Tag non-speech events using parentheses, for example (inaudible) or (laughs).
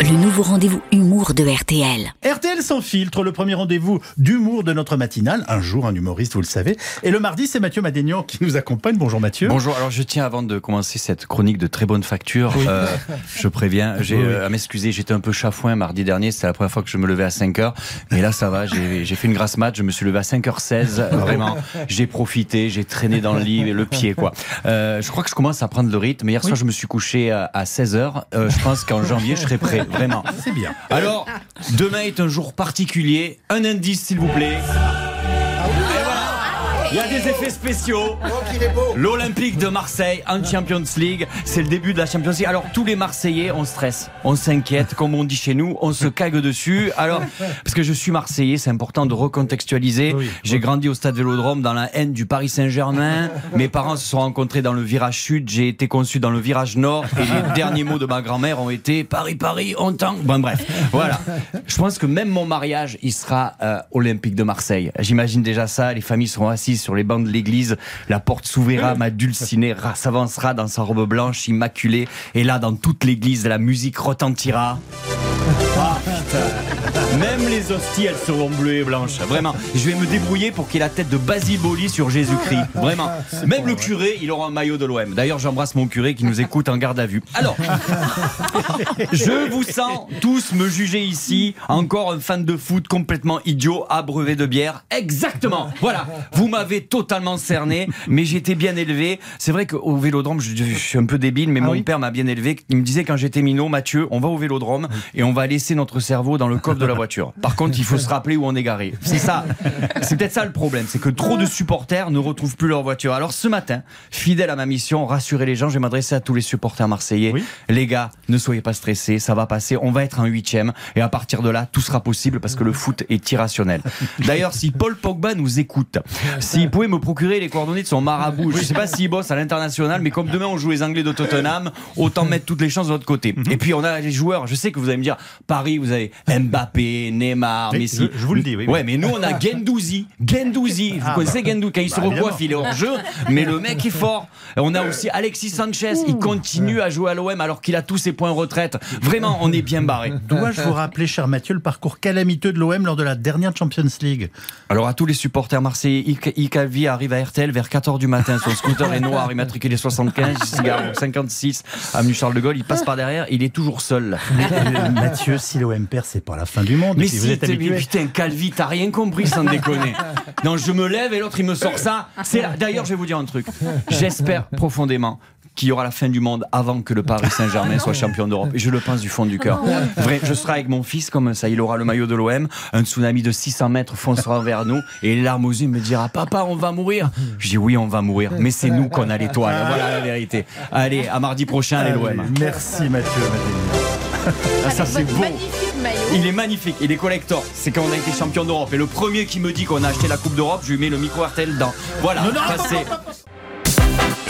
le nouveau rendez-vous humour de RTL. RTL sans filtre, le premier rendez-vous d'humour de notre matinale. Un jour, un humoriste, vous le savez. Et le mardi, c'est Mathieu Madénian qui nous accompagne. Bonjour Mathieu. Bonjour, alors je tiens avant de commencer cette chronique de très bonne facture, euh, je préviens, j'ai euh, à m'excuser, j'étais un peu chafouin mardi dernier, c'était la première fois que je me levais à 5h, mais là ça va, j'ai j'ai fait une grasse mat, je me suis levé à 5h16, vraiment, j'ai profité, j'ai traîné dans le lit, le pied quoi. Euh, je crois que je commence à prendre le rythme, hier soir je me suis couché à, à 16h, Euh, je pense qu'en janvier je serai prêt, vraiment. (laughs) C'est bien. Alors, demain est un jour particulier. Un indice, s'il vous plaît. Voilà. Il y a des effets spéciaux. L'Olympique de Marseille en Champions League, c'est le début de la Champions League. Alors tous les Marseillais, on stresse, on s'inquiète, comme on dit chez nous, on se cague dessus. Alors parce que je suis Marseillais, c'est important de recontextualiser. J'ai grandi au Stade Vélodrome dans la haine du Paris Saint-Germain. Mes parents se sont rencontrés dans le virage sud, j'ai été conçu dans le virage nord et les (laughs) derniers mots de ma grand-mère ont été Paris Paris, on tangue. Bon bref, voilà. Je pense que même mon mariage, il sera euh, Olympique de Marseille. J'imagine déjà ça, les familles seront assises sur les bancs de l'église, la porte s'ouvrira, ma dulcinée ra- s'avancera dans sa robe blanche immaculée et là dans toute l'église la musique retentira. Ah, (laughs) putain. Même les hosties, elles seront bleues et blanches. Vraiment. Je vais me débrouiller pour qu'il y ait la tête de Basile Boli sur Jésus-Christ. (laughs) Vraiment. Même le curé, il aura un maillot de l'OM. D'ailleurs, j'embrasse mon curé qui nous écoute en garde à vue. Alors, (laughs) je vous sens tous me juger ici. Encore un fan de foot complètement idiot, abreuvé de bière. Exactement. Voilà. Vous m'avez totalement cerné, mais j'étais bien élevé. C'est vrai qu'au vélodrome, je, je suis un peu débile, mais mon oui père m'a bien élevé. Il me disait quand j'étais minot, Mathieu, on va au vélodrome et on va laisser notre cerveau dans le coffre de la (laughs) voiture. Par contre, il faut se rappeler où on est garé. C'est ça. C'est peut-être ça le problème. C'est que trop de supporters ne retrouvent plus leur voiture. Alors ce matin, fidèle à ma mission, rassurer les gens, je vais m'adresser à tous les supporters marseillais. Oui. Les gars, ne soyez pas stressés, ça va passer. On va être un huitième et à partir de là, tout sera possible parce que le foot est irrationnel. (laughs) D'ailleurs, si Paul Pogba nous écoute, s'il pouvait me procurer les coordonnées de son marabout, je sais pas s'il bosse à l'international, mais comme demain on joue les Anglais de Tottenham, autant mettre toutes les chances de l'autre côté. Mhm. Et puis on a les joueurs. Je sais que vous allez me dire, Paris, vous avez Mbappé, Neymar, Messi. je- je vous le dis, oui. Ouais, mais nous on a Gendouzi, Gendouzi. Vous Ah, connaissez Gendouzi quand il se bah, recoiffe, il est hors jeu, mais le mec est fort. On a aussi Alexis Sanchez, il continue à jouer à l'OM alors qu'il a tous ses points retraite. Vraiment, on est bien barré. (laughs) Dois-je vous rappeler, cher Mathieu, le parcours calamiteux de l'OM lors de la dernière Champions League? Alors à tous les supporters marseillais, Calvi arrive à RTL vers 14h du matin. Son scooter est noir, immatriculé 75, il se gare au 56, avenue Charles de Gaulle, il passe par derrière, il est toujours seul. (laughs) Mathieu, si l'OM perd, c'est pas la fin du monde. Mais si, vous êtes habitué. putain, Calvi, t'as rien compris sans déconner. Non, je me lève et l'autre il me sort ça. C'est. D'ailleurs, je vais vous dire un truc. J'espère profondément qu'il y aura la fin du monde avant que le Paris Saint-Germain soit champion d'Europe. Et je le pense du fond du cœur. Vrai, je serai avec mon fils comme ça, il aura le maillot de l'OM. Un tsunami de 600 mètres foncera vers nous et les larmes aux yeux il me dira Papa, on va mourir. Je dis Oui, on va mourir, mais c'est nous qu'on a l'étoile. Voilà la vérité. Allez, à mardi prochain, allez l'OM. Merci Mathieu. Ah, ça, c'est beau. Il est magnifique, il est collector. C'est quand on a été champion d'Europe. Et le premier qui me dit qu'on a acheté la Coupe d'Europe, je lui mets le micro RTL dedans. Voilà, ça c'est.